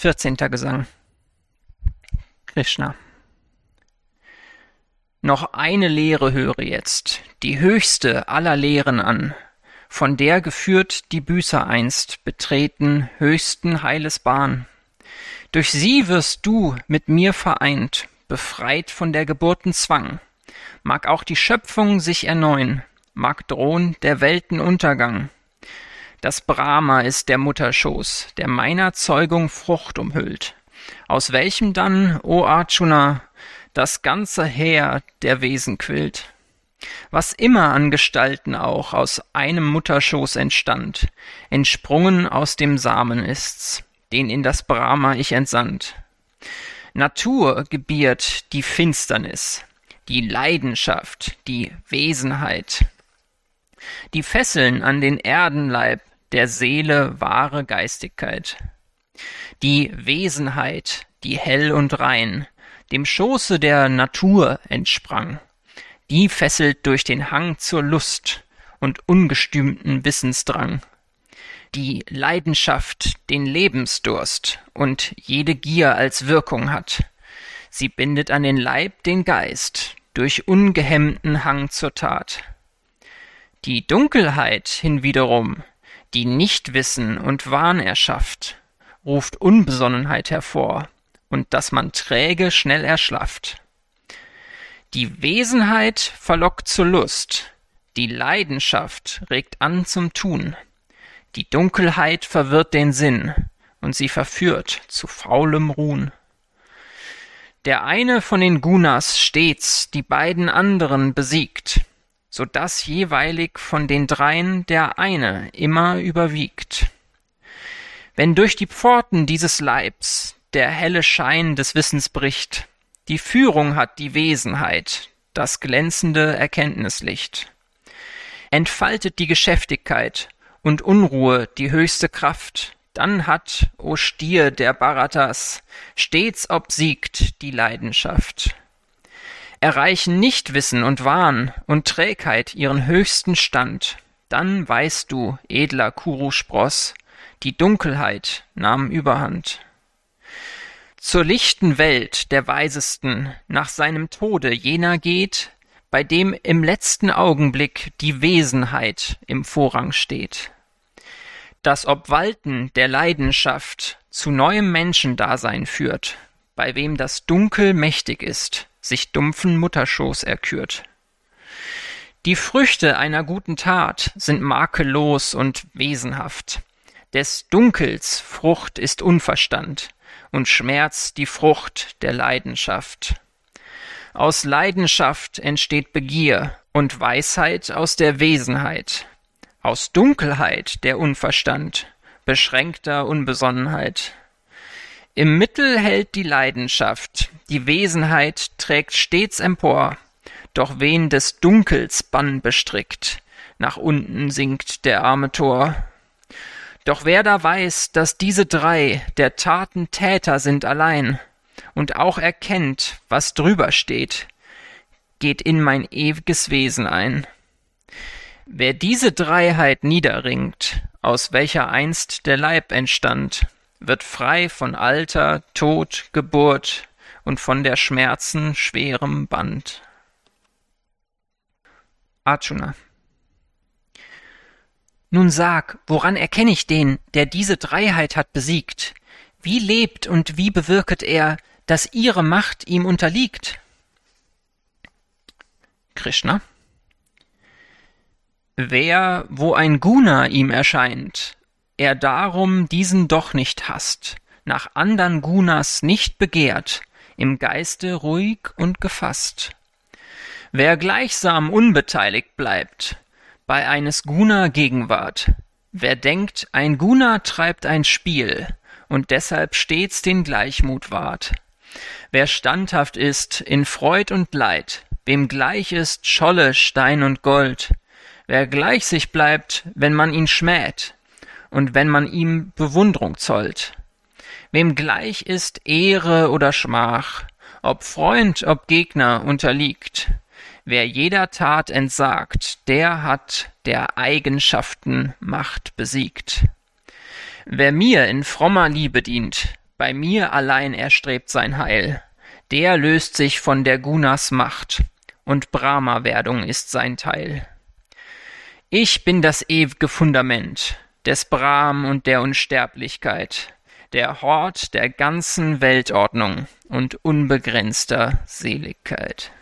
Vierzehnter Gesang. Krishna. Noch eine Lehre höre jetzt, die höchste aller Lehren an, von der geführt die Büßer einst betreten höchsten Heiles Bahn. Durch sie wirst du mit mir vereint, befreit von der Geburten Zwang. Mag auch die Schöpfung sich erneuen, mag drohen der Welten Untergang. Das Brahma ist der Mutterschoß, der meiner Zeugung Frucht umhüllt, aus welchem dann, o Arjuna, das ganze Heer der Wesen quillt. Was immer an Gestalten auch aus einem Mutterschoß entstand, entsprungen aus dem Samen ist's, den in das Brahma ich entsandt. Natur gebiert die Finsternis, die Leidenschaft, die Wesenheit. Die Fesseln an den Erdenleib der Seele wahre Geistigkeit. Die Wesenheit, die hell und rein, dem Schoße der Natur entsprang, die fesselt durch den Hang zur Lust und ungestümten Wissensdrang, die Leidenschaft den Lebensdurst und jede Gier als Wirkung hat. Sie bindet an den Leib den Geist durch ungehemmten Hang zur Tat. Die Dunkelheit hinwiederum, die Nichtwissen und Wahn erschafft, ruft Unbesonnenheit hervor und dass man träge schnell erschlafft. Die Wesenheit verlockt zur Lust, die Leidenschaft regt an zum Tun, die Dunkelheit verwirrt den Sinn und sie verführt zu faulem Ruhn. Der eine von den Gunas stets die beiden anderen besiegt, so dass jeweilig von den dreien der eine immer überwiegt. Wenn durch die Pforten dieses Leibs der helle Schein des Wissens bricht, die Führung hat die Wesenheit, das glänzende Erkenntnislicht. Entfaltet die Geschäftigkeit und Unruhe die höchste Kraft, dann hat, o Stier der Bharatas, stets obsiegt die Leidenschaft. Erreichen Nichtwissen und Wahn und Trägheit ihren höchsten Stand, dann weißt du, edler Kuru-Spross, die Dunkelheit nahm überhand. Zur lichten Welt der Weisesten nach seinem Tode jener geht, bei dem im letzten Augenblick die Wesenheit im Vorrang steht. Das Obwalten der Leidenschaft zu neuem Menschendasein führt, bei wem das Dunkel mächtig ist, sich dumpfen Mutterschoß erkürt. Die Früchte einer guten Tat sind makellos und wesenhaft. Des Dunkels Frucht ist Unverstand und Schmerz die Frucht der Leidenschaft. Aus Leidenschaft entsteht Begier und Weisheit aus der Wesenheit. Aus Dunkelheit der Unverstand, beschränkter Unbesonnenheit. Im Mittel hält die Leidenschaft, die Wesenheit trägt stets empor, doch wen des Dunkels Bann bestrickt, nach unten sinkt der arme Tor. Doch wer da weiß, dass diese drei der Taten Täter sind allein und auch erkennt, was drüber steht, geht in mein ewiges Wesen ein. Wer diese Dreiheit niederringt, aus welcher einst der Leib entstand, wird frei von Alter, Tod, Geburt und von der Schmerzen schwerem Band. Arjuna Nun sag, woran erkenne ich den, der diese Dreiheit hat besiegt? Wie lebt und wie bewirket er, dass ihre Macht ihm unterliegt? Krishna Wer, wo ein Guna ihm erscheint, er darum diesen doch nicht hasst, nach andern Gunas nicht begehrt, im Geiste ruhig und gefasst. Wer gleichsam unbeteiligt bleibt, bei eines Guna Gegenwart, wer denkt, ein Guna treibt ein Spiel und deshalb stets den Gleichmut wahrt, wer standhaft ist in Freud und Leid, wem gleich ist Scholle, Stein und Gold, wer gleich sich bleibt, wenn man ihn schmäht, und wenn man ihm Bewundrung zollt. Wem gleich ist Ehre oder Schmach, ob Freund, ob Gegner unterliegt, wer jeder Tat entsagt, der hat der Eigenschaften Macht besiegt. Wer mir in frommer Liebe dient, bei mir allein erstrebt sein Heil. Der löst sich von der Gunas Macht, und Brahma-Werdung ist sein Teil. Ich bin das ew'ge Fundament des Brahm und der Unsterblichkeit, der Hort der ganzen Weltordnung und unbegrenzter Seligkeit.